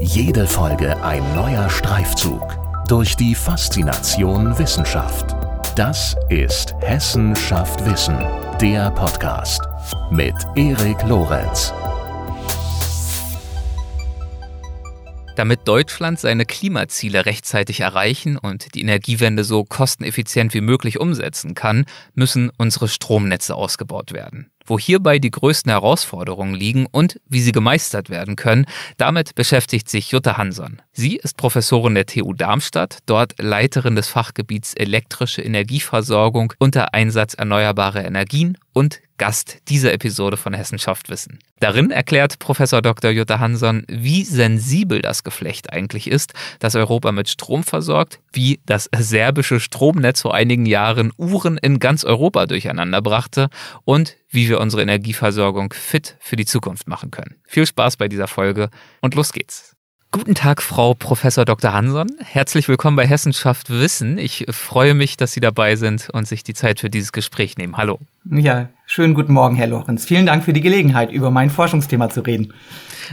Jede Folge ein neuer Streifzug durch die Faszination Wissenschaft. Das ist Hessen schafft Wissen, der Podcast mit Erik Lorenz. Damit Deutschland seine Klimaziele rechtzeitig erreichen und die Energiewende so kosteneffizient wie möglich umsetzen kann, müssen unsere Stromnetze ausgebaut werden. Wo hierbei die größten Herausforderungen liegen und wie sie gemeistert werden können, damit beschäftigt sich Jutta Hanson. Sie ist Professorin der TU Darmstadt, dort Leiterin des Fachgebiets elektrische Energieversorgung unter Einsatz erneuerbarer Energien und Gast dieser Episode von Hessenschaft Wissen. Darin erklärt Professor Dr. Jutta Hanson, wie sensibel das Geflecht eigentlich ist, das Europa mit Strom versorgt, wie das serbische Stromnetz vor einigen Jahren Uhren in ganz Europa durcheinander brachte und wie wir unsere Energieversorgung fit für die Zukunft machen können. Viel Spaß bei dieser Folge und los geht's. Guten Tag, Frau Professor Dr. Hanson. Herzlich willkommen bei Hessenschaft Wissen. Ich freue mich, dass Sie dabei sind und sich die Zeit für dieses Gespräch nehmen. Hallo. Ja, schönen guten Morgen, Herr Lorenz. Vielen Dank für die Gelegenheit, über mein Forschungsthema zu reden.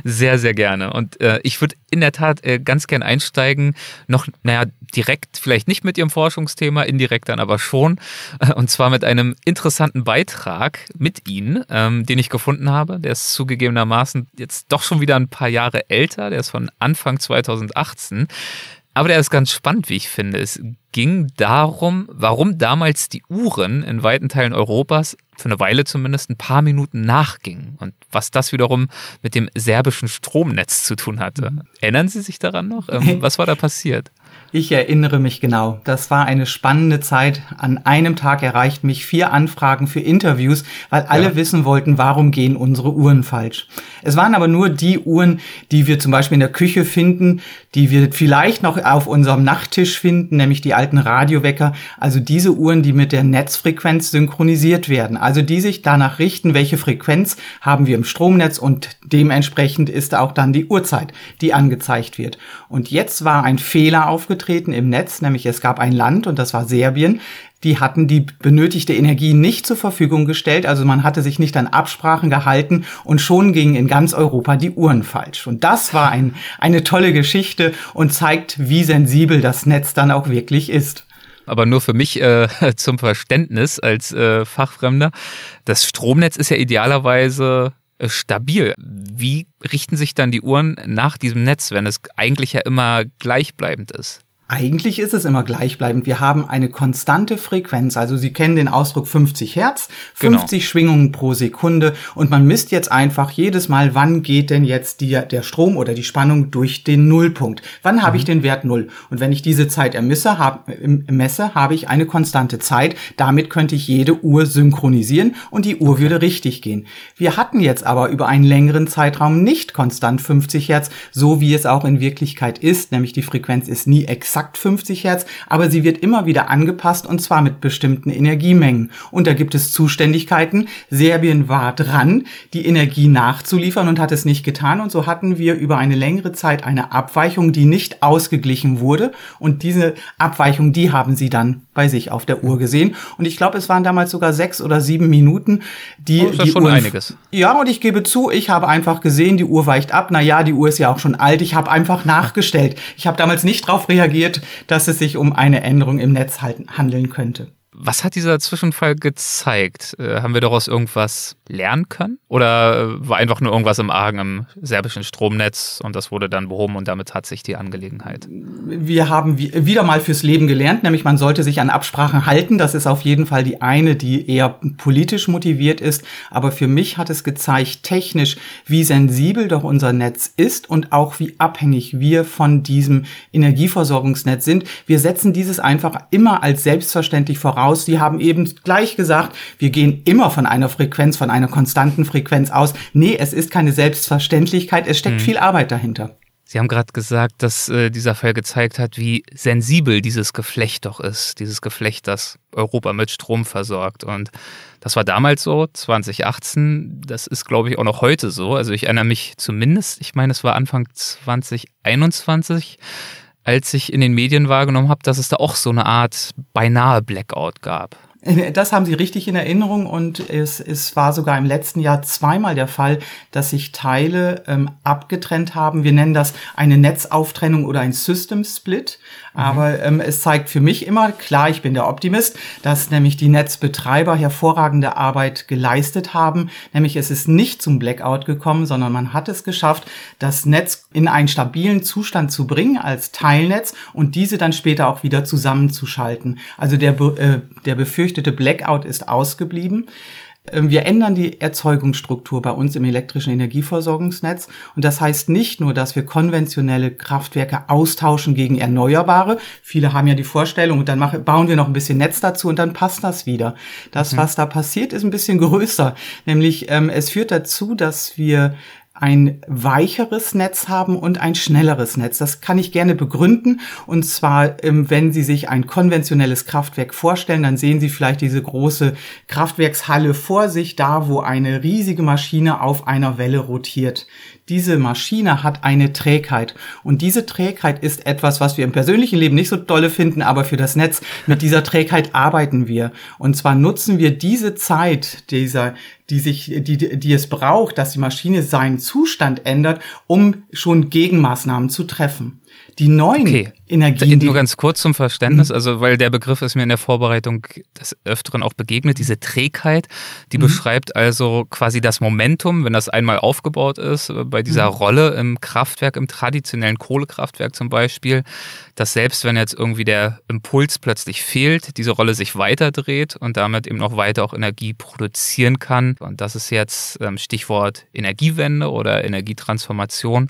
Sehr, sehr gerne. Und äh, ich würde in der Tat äh, ganz gern einsteigen, noch, naja, direkt vielleicht nicht mit Ihrem Forschungsthema, indirekt dann aber schon. Äh, und zwar mit einem interessanten Beitrag mit Ihnen, ähm, den ich gefunden habe. Der ist zugegebenermaßen jetzt doch schon wieder ein paar Jahre älter. Der ist von Anfang 2018. Aber der ist ganz spannend, wie ich finde. Es ging darum, warum damals die Uhren in weiten Teilen Europas, für eine Weile zumindest, ein paar Minuten nachgingen und was das wiederum mit dem serbischen Stromnetz zu tun hatte. Mhm. Erinnern Sie sich daran noch? Ähm, was war da passiert? Ich erinnere mich genau. Das war eine spannende Zeit. An einem Tag erreichten mich vier Anfragen für Interviews, weil alle ja. wissen wollten, warum gehen unsere Uhren falsch. Es waren aber nur die Uhren, die wir zum Beispiel in der Küche finden, die wir vielleicht noch auf unserem Nachttisch finden, nämlich die alten Radiowecker. Also diese Uhren, die mit der Netzfrequenz synchronisiert werden. Also die sich danach richten, welche Frequenz haben wir im Stromnetz und dementsprechend ist auch dann die Uhrzeit, die angezeigt wird. Und jetzt war ein Fehler aufgetreten aufgetreten im Netz, nämlich es gab ein Land und das war Serbien, die hatten die benötigte Energie nicht zur Verfügung gestellt, also man hatte sich nicht an Absprachen gehalten und schon gingen in ganz Europa die Uhren falsch. Und das war ein, eine tolle Geschichte und zeigt, wie sensibel das Netz dann auch wirklich ist aber nur für mich äh, zum Verständnis als äh, Fachfremder. Das Stromnetz ist ja idealerweise äh, stabil. Wie richten sich dann die Uhren nach diesem Netz, wenn es eigentlich ja immer gleichbleibend ist? Eigentlich ist es immer gleichbleibend. Wir haben eine konstante Frequenz. Also Sie kennen den Ausdruck 50 Hertz, 50 genau. Schwingungen pro Sekunde. Und man misst jetzt einfach jedes Mal, wann geht denn jetzt die, der Strom oder die Spannung durch den Nullpunkt. Wann habe mhm. ich den Wert Null? Und wenn ich diese Zeit ermisse, hab, messe, habe ich eine konstante Zeit. Damit könnte ich jede Uhr synchronisieren und die Uhr würde richtig gehen. Wir hatten jetzt aber über einen längeren Zeitraum nicht konstant 50 Hertz, so wie es auch in Wirklichkeit ist. Nämlich die Frequenz ist nie exakt exakt 50 Hertz, aber sie wird immer wieder angepasst und zwar mit bestimmten Energiemengen. Und da gibt es Zuständigkeiten. Serbien war dran, die Energie nachzuliefern und hat es nicht getan. Und so hatten wir über eine längere Zeit eine Abweichung, die nicht ausgeglichen wurde. Und diese Abweichung, die haben sie dann bei sich auf der Uhr gesehen. Und ich glaube, es waren damals sogar sechs oder sieben Minuten, die, oh, ist die schon Uhren, einiges. Ja, und ich gebe zu, ich habe einfach gesehen, die Uhr weicht ab. Na ja, die Uhr ist ja auch schon alt. Ich habe einfach nachgestellt. Ich habe damals nicht darauf reagiert, dass es sich um eine Änderung im Netz handeln könnte. Was hat dieser Zwischenfall gezeigt? Äh, haben wir daraus irgendwas lernen können? Oder äh, war einfach nur irgendwas im Argen im serbischen Stromnetz und das wurde dann behoben und damit hat sich die Angelegenheit? Wir haben wieder mal fürs Leben gelernt, nämlich man sollte sich an Absprachen halten. Das ist auf jeden Fall die eine, die eher politisch motiviert ist. Aber für mich hat es gezeigt, technisch, wie sensibel doch unser Netz ist und auch wie abhängig wir von diesem Energieversorgungsnetz sind. Wir setzen dieses einfach immer als selbstverständlich voraus aus. Die haben eben gleich gesagt, wir gehen immer von einer Frequenz, von einer konstanten Frequenz aus. Nee, es ist keine Selbstverständlichkeit, es steckt mhm. viel Arbeit dahinter. Sie haben gerade gesagt, dass äh, dieser Fall gezeigt hat, wie sensibel dieses Geflecht doch ist, dieses Geflecht, das Europa mit Strom versorgt. Und das war damals so, 2018, das ist, glaube ich, auch noch heute so. Also ich erinnere mich zumindest, ich meine, es war Anfang 2021, als ich in den Medien wahrgenommen habe, dass es da auch so eine Art beinahe Blackout gab. Das haben Sie richtig in Erinnerung und es, es war sogar im letzten Jahr zweimal der Fall, dass sich Teile ähm, abgetrennt haben. Wir nennen das eine Netzauftrennung oder ein System Split. Mhm. Aber ähm, es zeigt für mich immer, klar, ich bin der Optimist, dass nämlich die Netzbetreiber hervorragende Arbeit geleistet haben. Nämlich es ist nicht zum Blackout gekommen, sondern man hat es geschafft, das Netz in einen stabilen Zustand zu bringen als Teilnetz und diese dann später auch wieder zusammenzuschalten. Also der, äh, der befürchtete Blackout ist ausgeblieben. Ähm, wir ändern die Erzeugungsstruktur bei uns im elektrischen Energieversorgungsnetz. Und das heißt nicht nur, dass wir konventionelle Kraftwerke austauschen gegen erneuerbare. Viele haben ja die Vorstellung, und dann machen, bauen wir noch ein bisschen Netz dazu und dann passt das wieder. Das, mhm. was da passiert, ist ein bisschen größer. Nämlich, ähm, es führt dazu, dass wir ein weicheres Netz haben und ein schnelleres Netz. Das kann ich gerne begründen. Und zwar, ähm, wenn Sie sich ein konventionelles Kraftwerk vorstellen, dann sehen Sie vielleicht diese große Kraftwerkshalle vor sich, da wo eine riesige Maschine auf einer Welle rotiert diese Maschine hat eine Trägheit. Und diese Trägheit ist etwas, was wir im persönlichen Leben nicht so dolle finden, aber für das Netz, mit dieser Trägheit arbeiten wir. Und zwar nutzen wir diese Zeit, dieser, die sich, die, die es braucht, dass die Maschine seinen Zustand ändert, um schon Gegenmaßnahmen zu treffen. Die neuen okay. Energien. Nur ganz kurz zum Verständnis, mhm. also weil der Begriff ist mir in der Vorbereitung des Öfteren auch begegnet, diese Trägheit, die mhm. beschreibt also quasi das Momentum, wenn das einmal aufgebaut ist, äh, bei dieser mhm. Rolle im Kraftwerk, im traditionellen Kohlekraftwerk zum Beispiel, dass selbst wenn jetzt irgendwie der Impuls plötzlich fehlt, diese Rolle sich weiterdreht und damit eben noch weiter auch Energie produzieren kann. Und das ist jetzt ähm, Stichwort Energiewende oder Energietransformation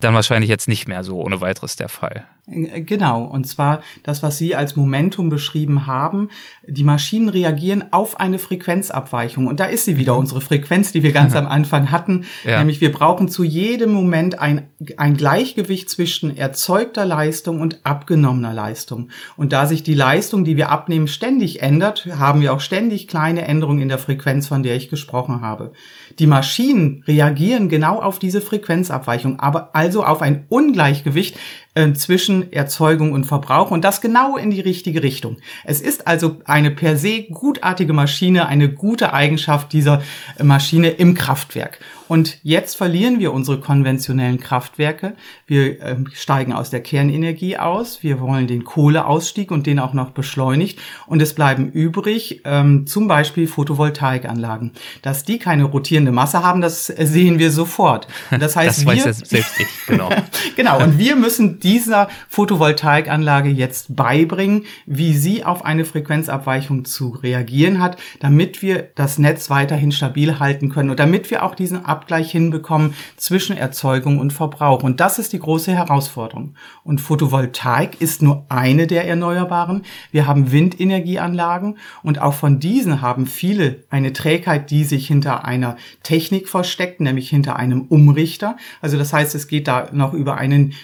dann wahrscheinlich jetzt nicht mehr so ohne weiteres der Fall. Äh, genau, und zwar das, was Sie als Momentum beschrieben haben. Die Maschinen reagieren auf eine Frequenzabweichung. Und da ist sie wieder, mhm. unsere Frequenz, die wir ganz am Anfang hatten. Ja. Nämlich wir brauchen zu jedem Moment ein, ein Gleichgewicht zwischen erzeugter Leistung und abgenommener Leistung. Und da sich die Leistung, die wir abnehmen, ständig ändert, haben wir auch ständig kleine Änderungen in der Frequenz, von der ich gesprochen habe. Die Maschinen reagieren genau auf diese Frequenzabweichung, aber also auf ein Ungleichgewicht äh, zwischen Erzeugung und Verbrauch und das genau in die richtige Richtung. Es ist also eine per se gutartige Maschine, eine gute Eigenschaft dieser Maschine im Kraftwerk. Und jetzt verlieren wir unsere konventionellen Kraftwerke. Wir äh, steigen aus der Kernenergie aus. Wir wollen den Kohleausstieg und den auch noch beschleunigt. Und es bleiben übrig ähm, zum Beispiel Photovoltaikanlagen. Dass die keine rotierende Masse haben, das sehen wir sofort. Und das heißt, das wir, weiß selbst ich, genau. genau. Und wir müssen dieser Photovoltaikanlage jetzt beibringen, wie sie auf eine Frequenzabweichung zu reagieren hat, damit wir das Netz weiterhin stabil halten können und damit wir auch diesen Abgleich hinbekommen zwischen Erzeugung und Verbrauch. Und das ist die große Herausforderung. Und Photovoltaik ist nur eine der Erneuerbaren. Wir haben Windenergieanlagen und auch von diesen haben viele eine Trägheit, die sich hinter einer Technik versteckt, nämlich hinter einem Umrichter. Also das heißt, es geht da noch über einen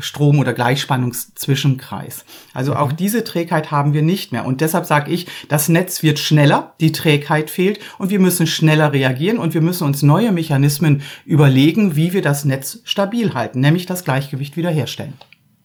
Gleichstrom- oder Gleichspannungszwischenkreis. Also auch mhm. diese Trägheit haben wir nicht mehr. Und deshalb sage ich, das Netz wird schneller, die Trägheit fehlt und wir müssen schneller reagieren und wir müssen uns neue Mechanismen überlegen, wie wir das Netz stabil halten, nämlich das Gleichgewicht wiederherstellen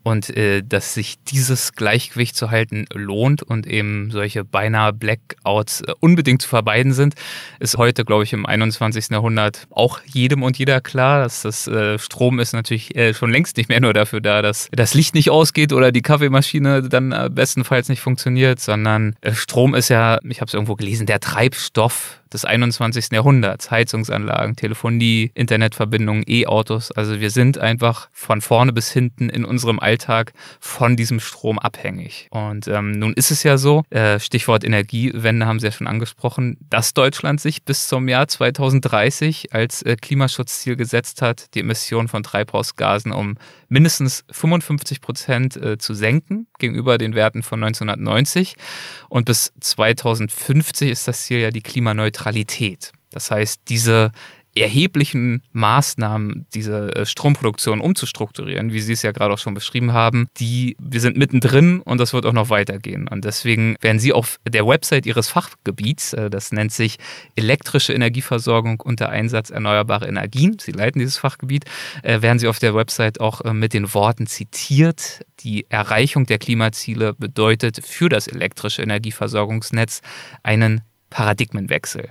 und äh, dass sich dieses Gleichgewicht zu halten lohnt und eben solche beinahe Blackouts äh, unbedingt zu vermeiden sind, ist heute, glaube ich, im 21. Jahrhundert auch jedem und jeder klar, dass das äh, Strom ist natürlich äh, schon längst nicht mehr nur dafür da, dass das Licht nicht ausgeht oder die Kaffeemaschine dann äh, bestenfalls nicht funktioniert, sondern äh, Strom ist ja, ich habe es irgendwo gelesen, der Treibstoff des 21. Jahrhunderts. Heizungsanlagen, Telefonie, Internetverbindungen, E-Autos. Also wir sind einfach von vorne bis hinten in unserem Alltag von diesem Strom abhängig. Und ähm, nun ist es ja so, äh, Stichwort Energiewende haben Sie ja schon angesprochen, dass Deutschland sich bis zum Jahr 2030 als äh, Klimaschutzziel gesetzt hat, die Emissionen von Treibhausgasen um mindestens 55 Prozent äh, zu senken gegenüber den Werten von 1990. Und bis 2050 ist das Ziel ja die Klimaneutralität. Das heißt, diese erheblichen Maßnahmen, diese äh, Stromproduktion umzustrukturieren, wie Sie es ja gerade auch schon beschrieben haben, die wir sind mittendrin und das wird auch noch weitergehen. Und deswegen werden Sie auf der Website Ihres Fachgebiets, äh, das nennt sich elektrische Energieversorgung unter Einsatz erneuerbarer Energien, Sie leiten dieses Fachgebiet, äh, werden Sie auf der Website auch mit den Worten zitiert, die Erreichung der Klimaziele bedeutet für das elektrische Energieversorgungsnetz einen Paradigmenwechsel.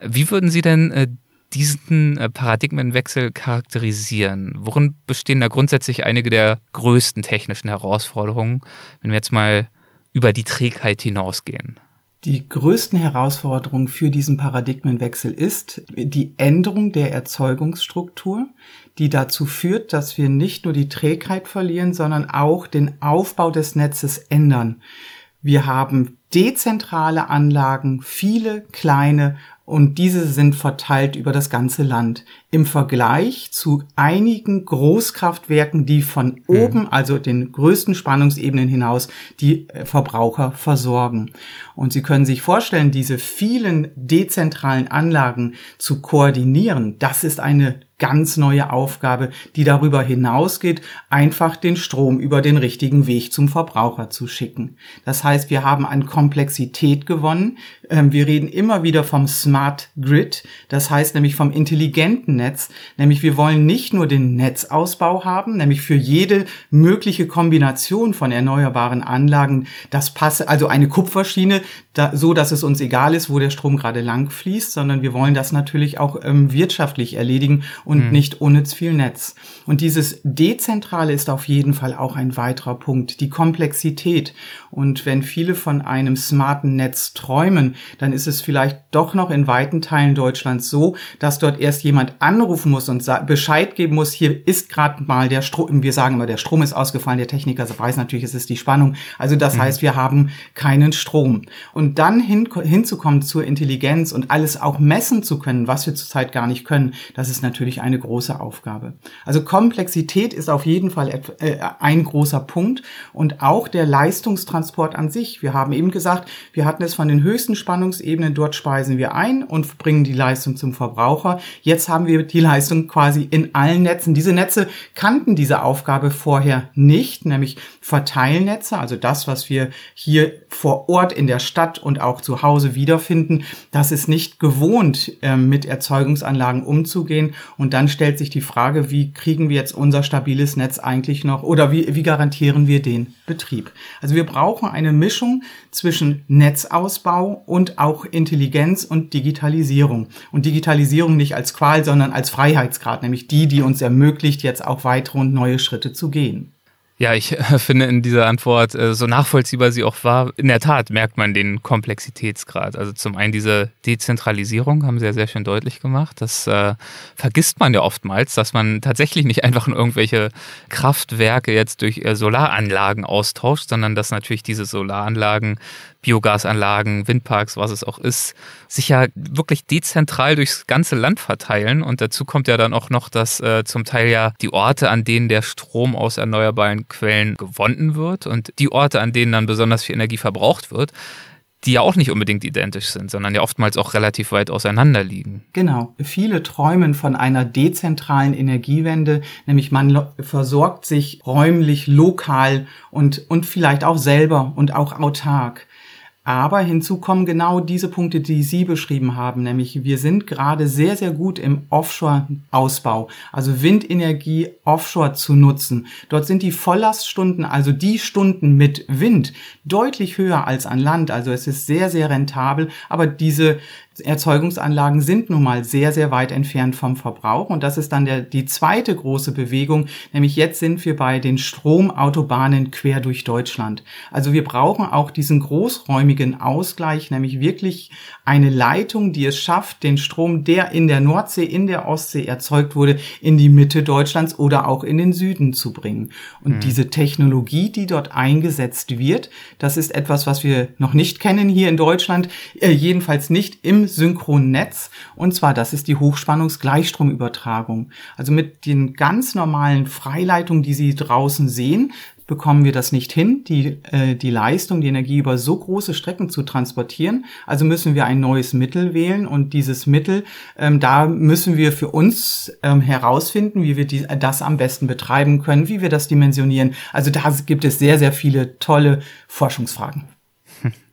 Wie würden Sie denn diesen äh, Paradigmenwechsel charakterisieren? Worin bestehen da grundsätzlich einige der größten technischen Herausforderungen, wenn wir jetzt mal über die Trägheit hinausgehen? Die größten Herausforderungen für diesen Paradigmenwechsel ist die Änderung der Erzeugungsstruktur, die dazu führt, dass wir nicht nur die Trägheit verlieren, sondern auch den Aufbau des Netzes ändern. Wir haben dezentrale Anlagen, viele kleine und diese sind verteilt über das ganze Land. Im Vergleich zu einigen Großkraftwerken, die von mhm. oben, also den größten Spannungsebenen hinaus, die äh, Verbraucher versorgen. Und Sie können sich vorstellen, diese vielen dezentralen Anlagen zu koordinieren, das ist eine ganz neue Aufgabe, die darüber hinausgeht, einfach den Strom über den richtigen Weg zum Verbraucher zu schicken. Das heißt, wir haben an Komplexität gewonnen. Ähm, wir reden immer wieder vom Smart Grid, das heißt nämlich vom intelligenten Netz, nämlich wir wollen nicht nur den Netzausbau haben, nämlich für jede mögliche Kombination von erneuerbaren Anlagen, das passe, also eine Kupferschiene, so dass es uns egal ist, wo der Strom gerade lang fließt, sondern wir wollen das natürlich auch ähm, wirtschaftlich erledigen und mhm. nicht unnütz viel Netz. Und dieses Dezentrale ist auf jeden Fall auch ein weiterer Punkt, die Komplexität. Und wenn viele von einem smarten Netz träumen, dann ist es vielleicht doch noch in weiten Teilen Deutschlands so, dass dort erst jemand anrufen muss und Bescheid geben muss, hier ist gerade mal der Strom, wir sagen immer, der Strom ist ausgefallen, der Techniker weiß natürlich, es ist die Spannung. Also das mhm. heißt, wir haben keinen Strom. Und dann hin, hinzukommen zur Intelligenz und alles auch messen zu können, was wir zurzeit gar nicht können, das ist natürlich eine große Aufgabe. Also Komplexität ist auf jeden Fall äh, ein großer Punkt und auch der Leistungstransport Transport an sich. Wir haben eben gesagt, wir hatten es von den höchsten Spannungsebenen, dort speisen wir ein und bringen die Leistung zum Verbraucher. Jetzt haben wir die Leistung quasi in allen Netzen. Diese Netze kannten diese Aufgabe vorher nicht, nämlich Verteilnetze, also das, was wir hier vor Ort in der Stadt und auch zu Hause wiederfinden. Das ist nicht gewohnt, ähm, mit Erzeugungsanlagen umzugehen. Und dann stellt sich die Frage, wie kriegen wir jetzt unser stabiles Netz eigentlich noch oder wie, wie garantieren wir den Betrieb? Also wir brauchen eine Mischung zwischen Netzausbau und auch Intelligenz und Digitalisierung. Und Digitalisierung nicht als Qual, sondern als Freiheitsgrad, nämlich die, die uns ermöglicht, jetzt auch weitere und neue Schritte zu gehen. Ja, ich finde in dieser Antwort, äh, so nachvollziehbar sie auch war, in der Tat merkt man den Komplexitätsgrad. Also zum einen diese Dezentralisierung haben sie ja sehr schön deutlich gemacht. Das äh, vergisst man ja oftmals, dass man tatsächlich nicht einfach nur irgendwelche Kraftwerke jetzt durch äh, Solaranlagen austauscht, sondern dass natürlich diese Solaranlagen Biogasanlagen, Windparks, was es auch ist, sich ja wirklich dezentral durchs ganze Land verteilen. Und dazu kommt ja dann auch noch, dass äh, zum Teil ja die Orte, an denen der Strom aus erneuerbaren Quellen gewonnen wird und die Orte, an denen dann besonders viel Energie verbraucht wird, die ja auch nicht unbedingt identisch sind, sondern ja oftmals auch relativ weit auseinander liegen. Genau. Viele träumen von einer dezentralen Energiewende, nämlich man versorgt sich räumlich, lokal und, und vielleicht auch selber und auch autark. Aber hinzu kommen genau diese Punkte, die Sie beschrieben haben, nämlich wir sind gerade sehr, sehr gut im Offshore-Ausbau, also Windenergie offshore zu nutzen. Dort sind die Volllaststunden, also die Stunden mit Wind, deutlich höher als an Land. Also es ist sehr, sehr rentabel, aber diese Erzeugungsanlagen sind nun mal sehr, sehr weit entfernt vom Verbrauch. Und das ist dann der, die zweite große Bewegung, nämlich jetzt sind wir bei den Stromautobahnen quer durch Deutschland. Also wir brauchen auch diesen großräumigen Ausgleich, nämlich wirklich eine Leitung, die es schafft, den Strom, der in der Nordsee, in der Ostsee erzeugt wurde, in die Mitte Deutschlands oder auch in den Süden zu bringen. Und mhm. diese Technologie, die dort eingesetzt wird, das ist etwas, was wir noch nicht kennen hier in Deutschland, äh, jedenfalls nicht im Synchronnetz. Und zwar, das ist die Hochspannungsgleichstromübertragung. Also mit den ganz normalen Freileitungen, die Sie draußen sehen, bekommen wir das nicht hin, die, äh, die Leistung, die Energie über so große Strecken zu transportieren. Also müssen wir ein neues Mittel wählen und dieses Mittel, ähm, da müssen wir für uns ähm, herausfinden, wie wir die, das am besten betreiben können, wie wir das dimensionieren. Also da gibt es sehr, sehr viele tolle Forschungsfragen.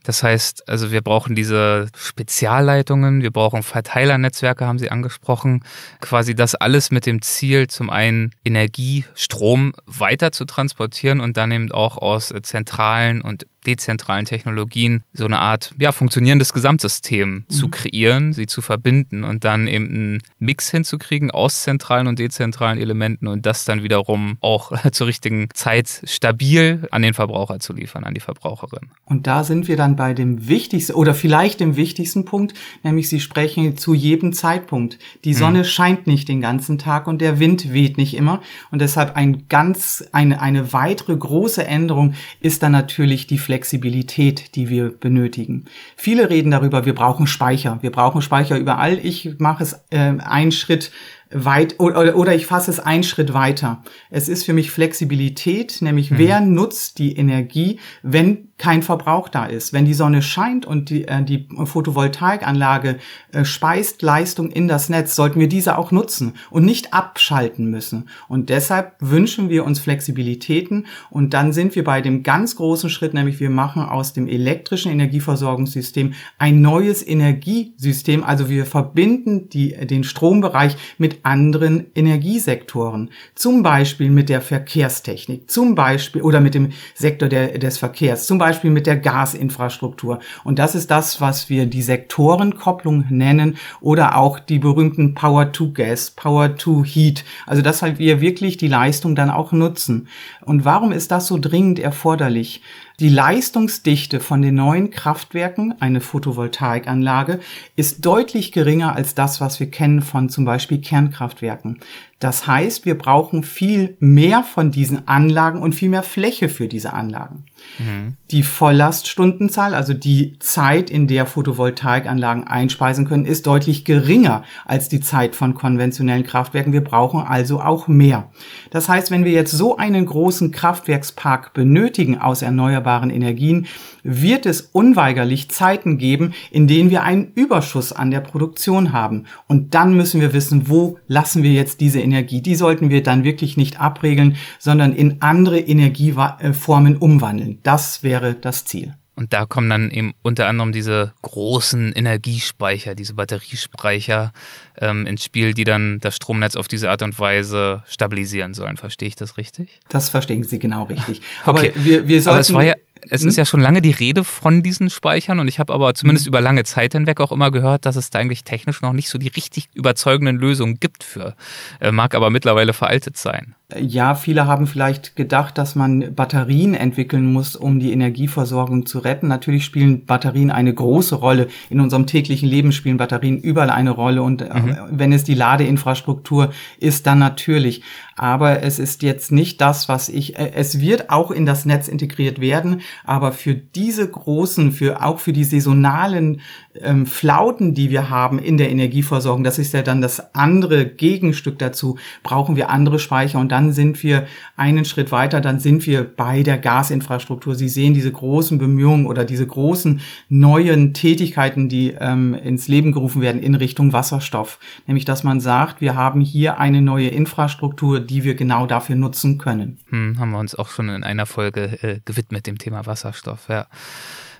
Das heißt, also wir brauchen diese Spezialleitungen, wir brauchen Verteilernetzwerke, haben Sie angesprochen. Quasi das alles mit dem Ziel, zum einen Energie, Strom weiter zu transportieren und dann eben auch aus zentralen und dezentralen Technologien so eine Art ja, funktionierendes Gesamtsystem mhm. zu kreieren, sie zu verbinden und dann eben einen Mix hinzukriegen aus zentralen und dezentralen Elementen und das dann wiederum auch zur richtigen Zeit stabil an den Verbraucher zu liefern, an die Verbraucherin. Und da sind wir dann bei dem wichtigsten oder vielleicht dem wichtigsten Punkt, nämlich Sie sprechen zu jedem Zeitpunkt. Die Sonne mhm. scheint nicht den ganzen Tag und der Wind weht nicht immer und deshalb ein ganz, eine, eine weitere große Änderung ist dann natürlich die Flexibilität, die wir benötigen. Viele reden darüber, wir brauchen Speicher. Wir brauchen Speicher überall. Ich mache es äh, einen Schritt weit oder, oder ich fasse es einen Schritt weiter. Es ist für mich Flexibilität, nämlich mhm. wer nutzt die Energie, wenn kein Verbrauch da ist. Wenn die Sonne scheint und die, äh, die Photovoltaikanlage äh, speist Leistung in das Netz, sollten wir diese auch nutzen und nicht abschalten müssen. Und deshalb wünschen wir uns Flexibilitäten und dann sind wir bei dem ganz großen Schritt, nämlich wir machen aus dem elektrischen Energieversorgungssystem ein neues Energiesystem. Also wir verbinden die, den Strombereich mit anderen Energiesektoren. Zum Beispiel mit der Verkehrstechnik, zum Beispiel oder mit dem Sektor der, des Verkehrs, zum Beispiel mit der Gasinfrastruktur. Und das ist das, was wir die Sektorenkopplung nennen oder auch die berühmten Power to Gas, Power to Heat. Also dass halt wir wirklich die Leistung dann auch nutzen. Und warum ist das so dringend erforderlich? Die Leistungsdichte von den neuen Kraftwerken, eine Photovoltaikanlage, ist deutlich geringer als das, was wir kennen von zum Beispiel Kernkraftwerken. Das heißt, wir brauchen viel mehr von diesen Anlagen und viel mehr Fläche für diese Anlagen. Mhm. Die Volllaststundenzahl, also die Zeit, in der Photovoltaikanlagen einspeisen können, ist deutlich geringer als die Zeit von konventionellen Kraftwerken. Wir brauchen also auch mehr. Das heißt, wenn wir jetzt so einen großen Kraftwerkspark benötigen aus erneuerbaren Energien, wird es unweigerlich Zeiten geben, in denen wir einen Überschuss an der Produktion haben. Und dann müssen wir wissen, wo lassen wir jetzt diese Energie. Die sollten wir dann wirklich nicht abregeln, sondern in andere Energieformen umwandeln. Das wäre das Ziel. Und da kommen dann eben unter anderem diese großen Energiespeicher, diese Batteriespeicher ähm, ins Spiel, die dann das Stromnetz auf diese Art und Weise stabilisieren sollen. Verstehe ich das richtig? Das verstehen Sie genau richtig. Aber okay. wir, wir sollten. Aber es war ja es hm? ist ja schon lange die Rede von diesen Speichern und ich habe aber zumindest hm. über lange Zeit hinweg auch immer gehört, dass es da eigentlich technisch noch nicht so die richtig überzeugenden Lösungen gibt für. Äh, mag aber mittlerweile veraltet sein. Ja, viele haben vielleicht gedacht, dass man Batterien entwickeln muss, um die Energieversorgung zu retten. Natürlich spielen Batterien eine große Rolle. In unserem täglichen Leben spielen Batterien überall eine Rolle. Und äh, mhm. wenn es die Ladeinfrastruktur ist, dann natürlich. Aber es ist jetzt nicht das, was ich, äh, es wird auch in das Netz integriert werden. Aber für diese großen, für, auch für die saisonalen ähm, Flauten, die wir haben in der Energieversorgung, das ist ja dann das andere Gegenstück dazu, brauchen wir andere Speicher. Und dann sind wir einen Schritt weiter, dann sind wir bei der Gasinfrastruktur. Sie sehen diese großen Bemühungen oder diese großen neuen Tätigkeiten, die ähm, ins Leben gerufen werden in Richtung Wasserstoff. Nämlich, dass man sagt, wir haben hier eine neue Infrastruktur, die wir genau dafür nutzen können. Hm, haben wir uns auch schon in einer Folge äh, gewidmet dem Thema Wasserstoff, ja.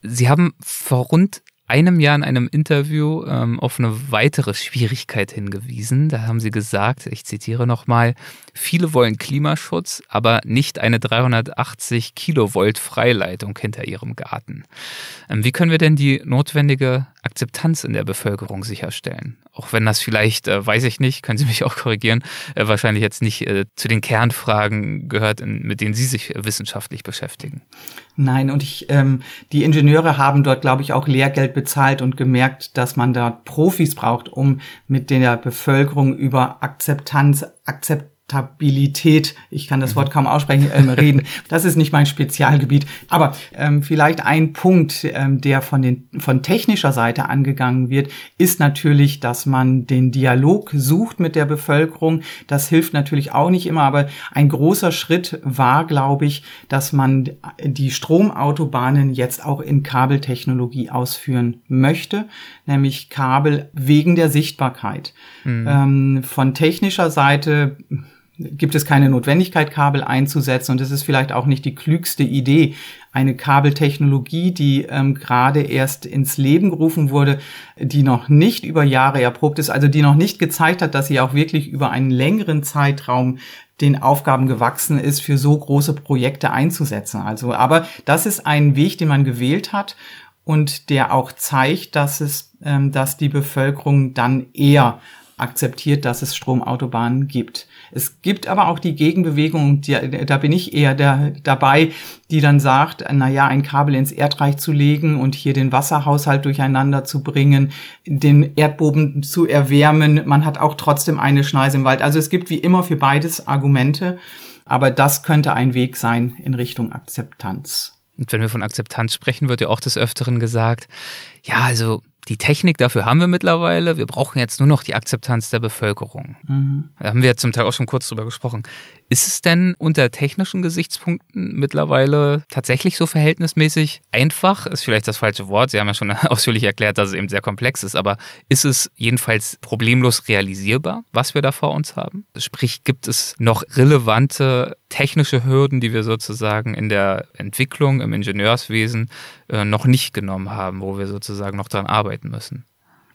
Sie haben vor rund einem Jahr in einem Interview ähm, auf eine weitere Schwierigkeit hingewiesen. Da haben sie gesagt, ich zitiere nochmal, viele wollen Klimaschutz, aber nicht eine 380 Kilovolt Freileitung hinter ihrem Garten. Ähm, wie können wir denn die notwendige Akzeptanz in der Bevölkerung sicherstellen? Auch wenn das vielleicht, äh, weiß ich nicht, können Sie mich auch korrigieren, äh, wahrscheinlich jetzt nicht äh, zu den Kernfragen gehört, mit denen Sie sich wissenschaftlich beschäftigen. Nein, und ich, ähm, die Ingenieure haben dort, glaube ich, auch Lehrgeld bezahlt und gemerkt, dass man da Profis braucht, um mit der Bevölkerung über Akzeptanz, Akzept Stabilität, ich kann das Wort kaum aussprechen, äh, reden. Das ist nicht mein Spezialgebiet. Aber ähm, vielleicht ein Punkt, ähm, der von, den, von technischer Seite angegangen wird, ist natürlich, dass man den Dialog sucht mit der Bevölkerung. Das hilft natürlich auch nicht immer, aber ein großer Schritt war, glaube ich, dass man die Stromautobahnen jetzt auch in Kabeltechnologie ausführen möchte, nämlich Kabel wegen der Sichtbarkeit. Mhm. Ähm, von technischer Seite gibt es keine Notwendigkeit, Kabel einzusetzen. Und es ist vielleicht auch nicht die klügste Idee, eine Kabeltechnologie, die ähm, gerade erst ins Leben gerufen wurde, die noch nicht über Jahre erprobt ist, also die noch nicht gezeigt hat, dass sie auch wirklich über einen längeren Zeitraum den Aufgaben gewachsen ist, für so große Projekte einzusetzen. Also, aber das ist ein Weg, den man gewählt hat und der auch zeigt, dass es, ähm, dass die Bevölkerung dann eher akzeptiert, dass es Stromautobahnen gibt. Es gibt aber auch die Gegenbewegung, die, da bin ich eher der, dabei, die dann sagt, na ja, ein Kabel ins Erdreich zu legen und hier den Wasserhaushalt durcheinander zu bringen, den Erdboden zu erwärmen. Man hat auch trotzdem eine Schneise im Wald. Also es gibt wie immer für beides Argumente. Aber das könnte ein Weg sein in Richtung Akzeptanz. Und wenn wir von Akzeptanz sprechen, wird ja auch des Öfteren gesagt, ja, also die Technik dafür haben wir mittlerweile. Wir brauchen jetzt nur noch die Akzeptanz der Bevölkerung. Mhm. Da haben wir zum Teil auch schon kurz drüber gesprochen. Ist es denn unter technischen Gesichtspunkten mittlerweile tatsächlich so verhältnismäßig einfach? Ist vielleicht das falsche Wort. Sie haben ja schon ausführlich erklärt, dass es eben sehr komplex ist. Aber ist es jedenfalls problemlos realisierbar, was wir da vor uns haben? Sprich, gibt es noch relevante technische Hürden, die wir sozusagen in der Entwicklung, im Ingenieurswesen äh, noch nicht genommen haben, wo wir sozusagen noch dran arbeiten müssen?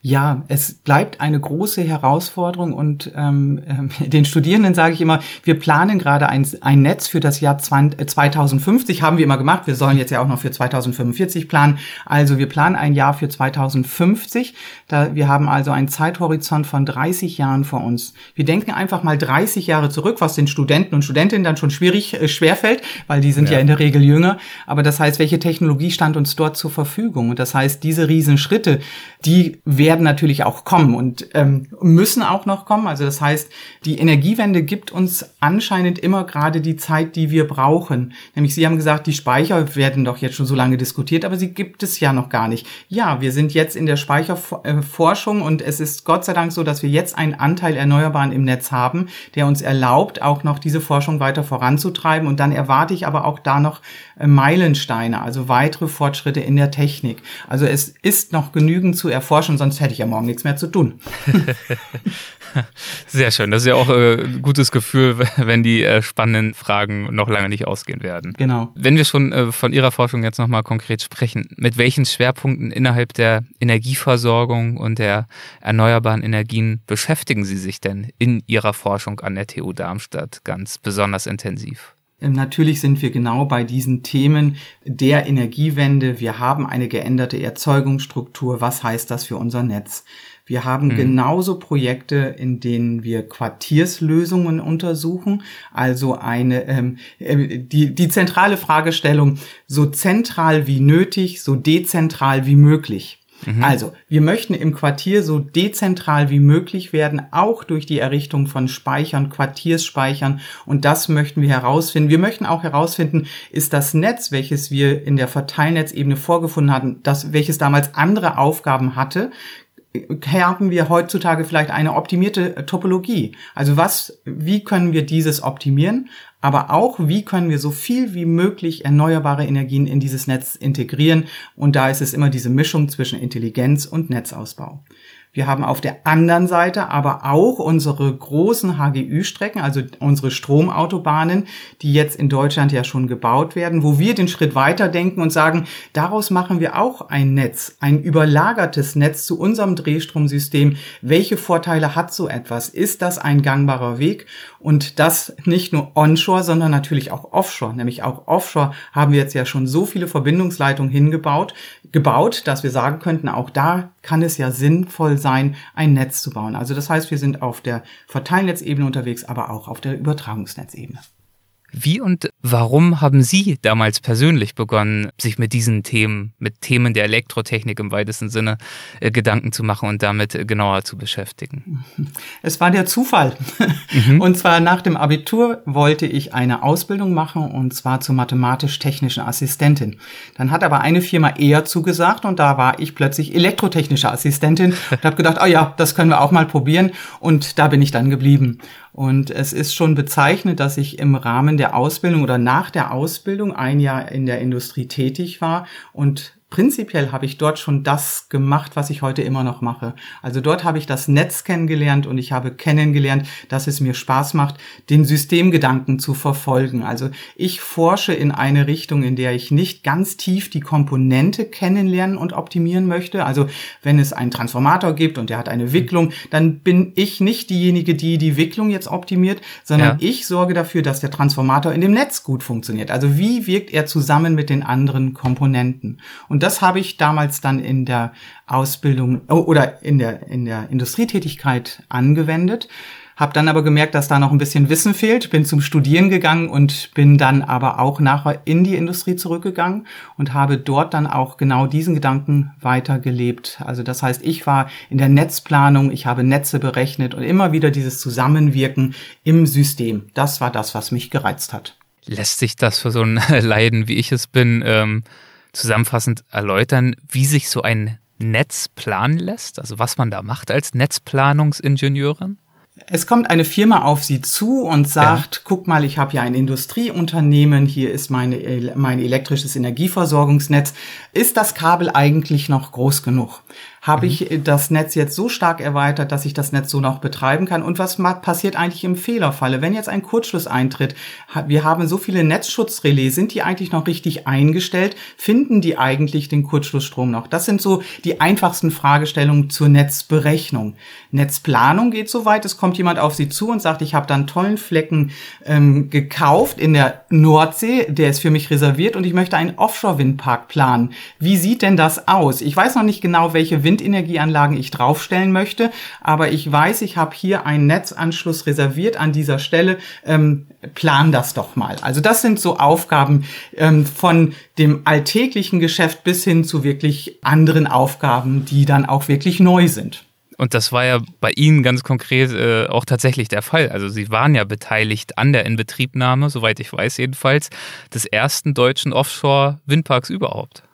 Ja, es bleibt eine große Herausforderung und ähm, äh, den Studierenden sage ich immer, wir planen gerade ein, ein Netz für das Jahr 20, 2050, äh, haben wir immer gemacht, wir sollen jetzt ja auch noch für 2045 planen. Also wir planen ein Jahr für 2050, da, wir haben also einen Zeithorizont von 30 Jahren vor uns. Wir denken einfach mal 30 Jahre zurück, was den Studenten und Studentinnen dann schon schwierig, äh, schwerfällt, weil die sind ja. ja in der Regel jünger. Aber das heißt, welche Technologie stand uns dort zur Verfügung? Und das heißt, diese Riesenschritte, die werden werden natürlich auch kommen und ähm, müssen auch noch kommen. Also das heißt, die Energiewende gibt uns anscheinend immer gerade die Zeit, die wir brauchen. Nämlich Sie haben gesagt, die Speicher werden doch jetzt schon so lange diskutiert, aber sie gibt es ja noch gar nicht. Ja, wir sind jetzt in der Speicherforschung und es ist Gott sei Dank so, dass wir jetzt einen Anteil Erneuerbaren im Netz haben, der uns erlaubt, auch noch diese Forschung weiter voranzutreiben. Und dann erwarte ich aber auch da noch äh, Meilensteine, also weitere Fortschritte in der Technik. Also es ist noch genügend zu erforschen, sonst hätte ich ja morgen nichts mehr zu tun. Sehr schön. Das ist ja auch äh, ein gutes Gefühl, wenn die äh, spannenden Fragen noch lange nicht ausgehen werden. Genau. Wenn wir schon äh, von Ihrer Forschung jetzt nochmal konkret sprechen, mit welchen Schwerpunkten innerhalb der Energieversorgung und der erneuerbaren Energien beschäftigen Sie sich denn in Ihrer Forschung an der TU Darmstadt ganz besonders intensiv? Ähm, natürlich sind wir genau bei diesen Themen der Energiewende. Wir haben eine geänderte Erzeugungsstruktur. Was heißt das für unser Netz? Wir haben mhm. genauso Projekte, in denen wir Quartierslösungen untersuchen. Also eine ähm, äh, die, die zentrale Fragestellung so zentral wie nötig, so dezentral wie möglich. Mhm. Also, wir möchten im Quartier so dezentral wie möglich werden, auch durch die Errichtung von Speichern, Quartiersspeichern. Und das möchten wir herausfinden. Wir möchten auch herausfinden, ist das Netz, welches wir in der Verteilnetzebene vorgefunden hatten, das, welches damals andere Aufgaben hatte, haben wir heutzutage vielleicht eine optimierte Topologie. Also was, wie können wir dieses optimieren? Aber auch, wie können wir so viel wie möglich erneuerbare Energien in dieses Netz integrieren. Und da ist es immer diese Mischung zwischen Intelligenz und Netzausbau. Wir haben auf der anderen Seite aber auch unsere großen HGÜ-Strecken, also unsere Stromautobahnen, die jetzt in Deutschland ja schon gebaut werden, wo wir den Schritt weiter denken und sagen, daraus machen wir auch ein Netz, ein überlagertes Netz zu unserem Drehstromsystem. Welche Vorteile hat so etwas? Ist das ein gangbarer Weg? Und das nicht nur onshore, sondern natürlich auch offshore. Nämlich auch offshore haben wir jetzt ja schon so viele Verbindungsleitungen hingebaut, gebaut, dass wir sagen könnten, auch da kann es ja sinnvoll sein, ein Netz zu bauen. Also das heißt, wir sind auf der Verteilnetzebene unterwegs, aber auch auf der Übertragungsnetzebene. Wie und warum haben Sie damals persönlich begonnen, sich mit diesen Themen, mit Themen der Elektrotechnik im weitesten Sinne äh, Gedanken zu machen und damit äh, genauer zu beschäftigen? Es war der Zufall. Mhm. Und zwar nach dem Abitur wollte ich eine Ausbildung machen und zwar zur mathematisch-technischen Assistentin. Dann hat aber eine Firma eher zugesagt und da war ich plötzlich elektrotechnische Assistentin und habe gedacht, oh ja, das können wir auch mal probieren und da bin ich dann geblieben. Und es ist schon bezeichnet, dass ich im Rahmen der Ausbildung oder nach der Ausbildung ein Jahr in der Industrie tätig war und prinzipiell habe ich dort schon das gemacht, was ich heute immer noch mache. Also dort habe ich das Netz kennengelernt und ich habe kennengelernt, dass es mir Spaß macht, den Systemgedanken zu verfolgen. Also ich forsche in eine Richtung, in der ich nicht ganz tief die Komponente kennenlernen und optimieren möchte. Also wenn es einen Transformator gibt und der hat eine Wicklung, dann bin ich nicht diejenige, die die Wicklung jetzt optimiert, sondern ja. ich sorge dafür, dass der Transformator in dem Netz gut funktioniert. Also wie wirkt er zusammen mit den anderen Komponenten? Und das habe ich damals dann in der Ausbildung oh, oder in der, in der Industrietätigkeit angewendet. Hab dann aber gemerkt, dass da noch ein bisschen Wissen fehlt, bin zum Studieren gegangen und bin dann aber auch nachher in die Industrie zurückgegangen und habe dort dann auch genau diesen Gedanken weitergelebt. Also das heißt, ich war in der Netzplanung, ich habe Netze berechnet und immer wieder dieses Zusammenwirken im System. Das war das, was mich gereizt hat. Lässt sich das für so ein Leiden, wie ich es bin, ähm, zusammenfassend erläutern, wie sich so ein Netz planen lässt? Also was man da macht als Netzplanungsingenieurin? Es kommt eine Firma auf Sie zu und sagt, ja. guck mal, ich habe ja ein Industrieunternehmen, hier ist meine, mein elektrisches Energieversorgungsnetz. Ist das Kabel eigentlich noch groß genug? Habe mhm. ich das Netz jetzt so stark erweitert, dass ich das Netz so noch betreiben kann? Und was passiert eigentlich im Fehlerfalle? Wenn jetzt ein Kurzschluss eintritt, wir haben so viele Netzschutzrelais, sind die eigentlich noch richtig eingestellt? Finden die eigentlich den Kurzschlussstrom noch? Das sind so die einfachsten Fragestellungen zur Netzberechnung. Netzplanung geht so weit, es kommt jemand auf Sie zu und sagt, ich habe da einen tollen Flecken ähm, gekauft in der Nordsee, der ist für mich reserviert und ich möchte einen Offshore-Windpark planen. Wie sieht denn das aus? Ich weiß noch nicht genau, welche Wind Windenergieanlagen ich draufstellen möchte. Aber ich weiß, ich habe hier einen Netzanschluss reserviert an dieser Stelle. Ähm, plan das doch mal. Also das sind so Aufgaben ähm, von dem alltäglichen Geschäft bis hin zu wirklich anderen Aufgaben, die dann auch wirklich neu sind. Und das war ja bei Ihnen ganz konkret äh, auch tatsächlich der Fall. Also Sie waren ja beteiligt an der Inbetriebnahme, soweit ich weiß jedenfalls, des ersten deutschen Offshore-Windparks überhaupt.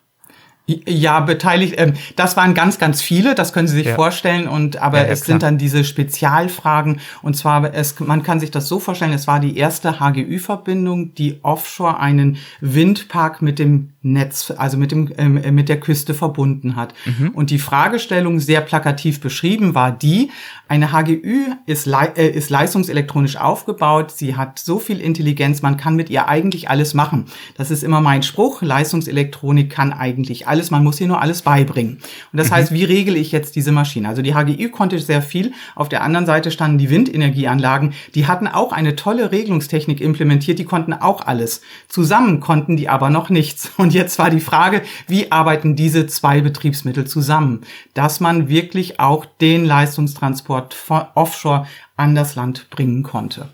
Ja, beteiligt. Ähm, das waren ganz, ganz viele. Das können Sie sich ja. vorstellen. Und aber ja, ja, es klar. sind dann diese Spezialfragen. Und zwar, es, man kann sich das so vorstellen. Es war die erste HGÜ-Verbindung, die offshore einen Windpark mit dem Netz, also mit dem ähm, äh, mit der Küste verbunden hat. Mhm. Und die Fragestellung sehr plakativ beschrieben war die: Eine HGÜ ist, le äh, ist leistungselektronisch aufgebaut. Sie hat so viel Intelligenz, man kann mit ihr eigentlich alles machen. Das ist immer mein Spruch. Leistungselektronik kann eigentlich alles, man muss ihr nur alles beibringen. Und das mhm. heißt, wie regle ich jetzt diese Maschine? Also die HGÜ konnte sehr viel. Auf der anderen Seite standen die Windenergieanlagen. Die hatten auch eine tolle Regelungstechnik implementiert. Die konnten auch alles. Zusammen konnten die aber noch nichts. Und jetzt war die Frage, wie arbeiten diese zwei Betriebsmittel zusammen, dass man wirklich auch den Leistungstransport offshore an das Land bringen konnte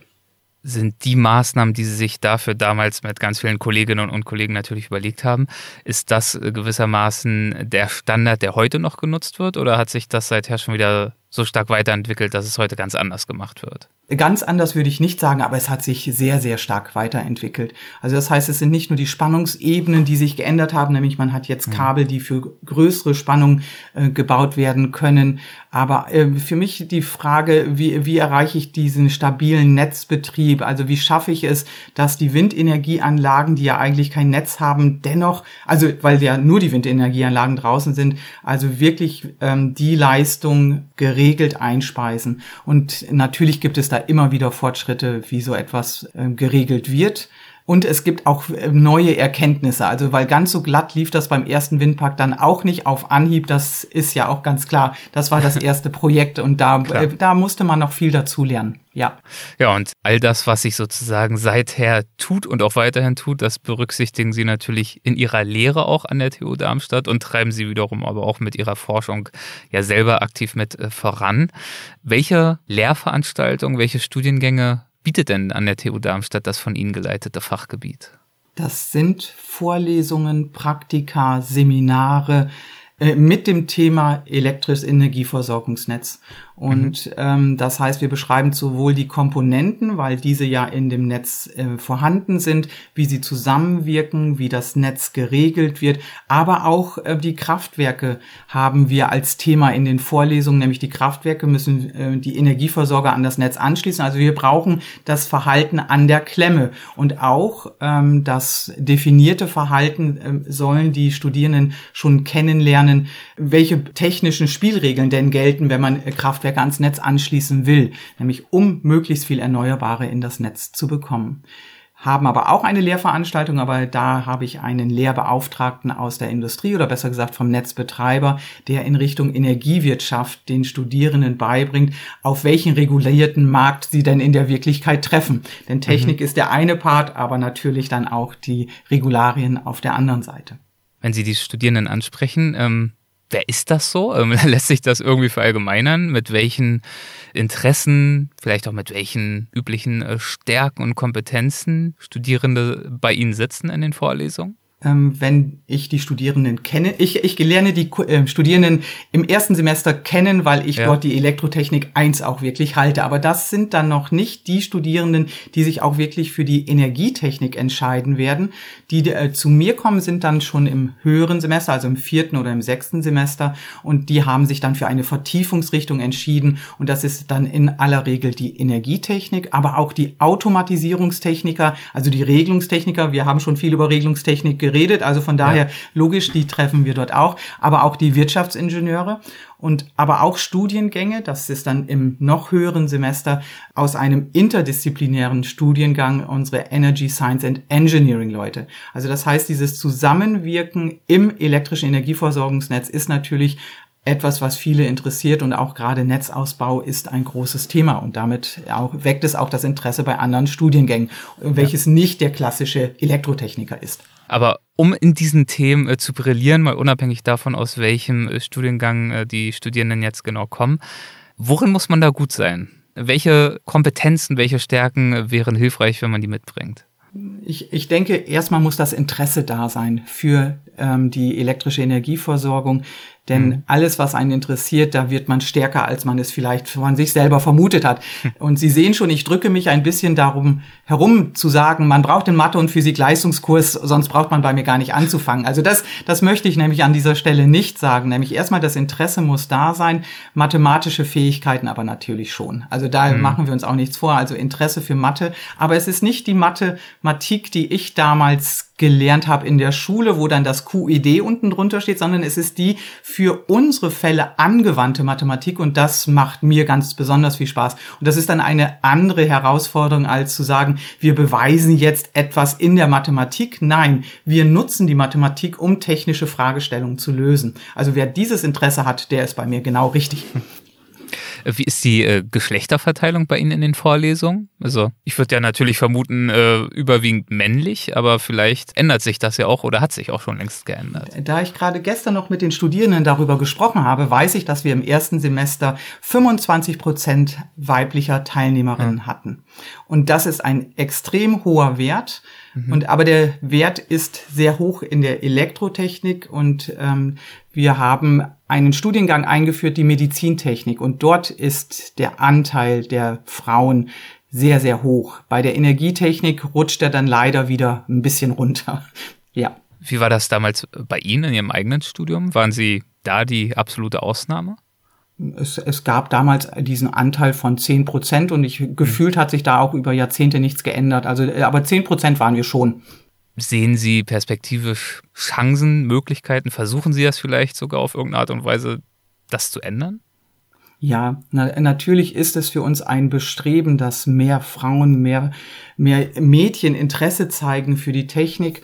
sind die Maßnahmen, die Sie sich dafür damals mit ganz vielen Kolleginnen und Kollegen natürlich überlegt haben, ist das gewissermaßen der Standard, der heute noch genutzt wird oder hat sich das seither schon wieder so stark weiterentwickelt, dass es heute ganz anders gemacht wird? Ganz anders würde ich nicht sagen, aber es hat sich sehr, sehr stark weiterentwickelt. Also das heißt, es sind nicht nur die Spannungsebenen, die sich geändert haben, nämlich man hat jetzt mhm. Kabel, die für größere Spannungen äh, gebaut werden können. Aber äh, für mich die Frage, wie, wie erreiche ich diesen stabilen Netzbetrieb? Also wie schaffe ich es, dass die Windenergieanlagen, die ja eigentlich kein Netz haben, dennoch, also weil ja nur die Windenergieanlagen draußen sind, also wirklich ähm, die Leistung geregelt einspeisen. Und natürlich gibt es da immer wieder Fortschritte, wie so etwas äh, geregelt wird. Und es gibt auch äh, neue Erkenntnisse. Also, weil ganz so glatt lief das beim ersten Windpark dann auch nicht auf Anhieb. Das ist ja auch ganz klar. Das war das erste Projekt und da, äh, da musste man noch viel dazu lernen. Ja. Ja, und all das, was sich sozusagen seither tut und auch weiterhin tut, das berücksichtigen Sie natürlich in Ihrer Lehre auch an der TU Darmstadt und treiben Sie wiederum aber auch mit Ihrer Forschung ja selber aktiv mit äh, voran. Welche Lehrveranstaltungen, welche Studiengänge bietet denn an der TU Darmstadt das von Ihnen geleitete Fachgebiet? Das sind Vorlesungen, Praktika, Seminare mit dem Thema elektrisches Energieversorgungsnetz. Und mhm. ähm, das heißt, wir beschreiben sowohl die Komponenten, weil diese ja in dem Netz äh, vorhanden sind, wie sie zusammenwirken, wie das Netz geregelt wird, aber auch äh, die Kraftwerke haben wir als Thema in den Vorlesungen, nämlich die Kraftwerke müssen äh, die Energieversorger an das Netz anschließen. Also wir brauchen das Verhalten an der Klemme und auch ähm, das definierte Verhalten äh, sollen die Studierenden schon kennenlernen, welche technischen Spielregeln denn gelten, wenn man äh, Kraftwerke Kraftwerke ans Netz anschließen will, nämlich um möglichst viel Erneuerbare in das Netz zu bekommen. Haben aber auch eine Lehrveranstaltung, aber da habe ich einen Lehrbeauftragten aus der Industrie oder besser gesagt vom Netzbetreiber, der in Richtung Energiewirtschaft den Studierenden beibringt, auf welchen regulierten Markt sie denn in der Wirklichkeit treffen. Denn Technik mhm. ist der eine Part, aber natürlich dann auch die Regularien auf der anderen Seite. Wenn Sie die Studierenden ansprechen, ähm Wer ist das so? Ähm, lässt sich das irgendwie verallgemeinern? Mit welchen Interessen, vielleicht auch mit welchen üblichen äh, Stärken und Kompetenzen Studierende bei Ihnen sitzen in den Vorlesungen? Ähm, wenn ich die Studierenden kenne. Ich, ich lerne die äh, Studierenden im ersten Semester kennen, weil ich ja. dort die Elektrotechnik 1 auch wirklich halte. Aber das sind dann noch nicht die Studierenden, die sich auch wirklich für die Energietechnik entscheiden werden. Die äh, zu mir kommen, sind dann schon im höheren Semester, also im vierten oder im sechsten Semester. Und die haben sich dann für eine Vertiefungsrichtung entschieden. Und das ist dann in aller Regel die Energietechnik, aber auch die Automatisierungstechniker, also die Regelungstechniker. Wir haben schon viel über Regelungstechnik geredet. Also von daher ja. logisch, die treffen wir dort auch. Aber auch die Wirtschaftsingenieure und aber auch Studiengänge, das ist dann im noch höheren Semester aus einem interdisziplinären Studiengang unsere Energy Science and Engineering Leute. Also das heißt, dieses Zusammenwirken im elektrischen Energieversorgungsnetz ist natürlich etwas, was viele interessiert und auch gerade Netzausbau ist ein großes Thema und damit auch, weckt es auch das Interesse bei anderen Studiengängen, welches ja. nicht der klassische Elektrotechniker ist. Aber um in diesen Themen äh, zu brillieren, mal unabhängig davon, aus welchem äh, Studiengang äh, die Studierenden jetzt genau kommen, worin muss man da gut sein? Welche Kompetenzen, welche Stärken wären hilfreich, wenn man die mitbringt? Ich, ich denke, erstmal muss das Interesse da sein für ähm, die elektrische Energieversorgung. Denn mhm. alles, was einen interessiert, da wird man stärker, als man es vielleicht von sich selber vermutet hat. Und Sie sehen schon, ich drücke mich ein bisschen darum herum zu sagen, man braucht den Mathe- und Physik-Leistungskurs, sonst braucht man bei mir gar nicht anzufangen. Also das, das möchte ich nämlich an dieser Stelle nicht sagen. Nämlich erstmal das Interesse muss da sein, mathematische Fähigkeiten aber natürlich schon. Also da mhm. machen wir uns auch nichts vor. Also Interesse für Mathe. Aber es ist nicht die Mathematik, die ich damals gelernt habe in der Schule, wo dann das QID unten drunter steht, sondern es ist die für unsere Fälle angewandte Mathematik und das macht mir ganz besonders viel Spaß. Und das ist dann eine andere Herausforderung, als zu sagen, wir beweisen jetzt etwas in der Mathematik. Nein, wir nutzen die Mathematik, um technische Fragestellungen zu lösen. Also wer dieses Interesse hat, der ist bei mir genau richtig. Wie ist die äh, Geschlechterverteilung bei Ihnen in den Vorlesungen? Also ich würde ja natürlich vermuten, äh, überwiegend männlich, aber vielleicht ändert sich das ja auch oder hat sich auch schon längst geändert. Da ich gerade gestern noch mit den Studierenden darüber gesprochen habe, weiß ich, dass wir im ersten Semester 25 Prozent weiblicher Teilnehmerinnen hm. hatten. Und das ist ein extrem hoher Wert. Mhm. Und aber der Wert ist sehr hoch in der Elektrotechnik und ähm, wir haben einen Studiengang eingeführt, die Medizintechnik. Und dort ist der Anteil der Frauen sehr, sehr hoch. Bei der Energietechnik rutscht er dann leider wieder ein bisschen runter. ja. Wie war das damals bei Ihnen in Ihrem eigenen Studium? Waren Sie da die absolute Ausnahme? Es, es gab damals diesen Anteil von zehn Prozent und ich gefühlt hat sich da auch über Jahrzehnte nichts geändert. Also, aber zehn Prozent waren wir schon. Sehen Sie perspektivisch Chancen, Möglichkeiten? Versuchen Sie das vielleicht sogar auf irgendeine Art und Weise, das zu ändern? Ja, na, natürlich ist es für uns ein Bestreben, dass mehr Frauen, mehr, mehr Mädchen Interesse zeigen für die Technik.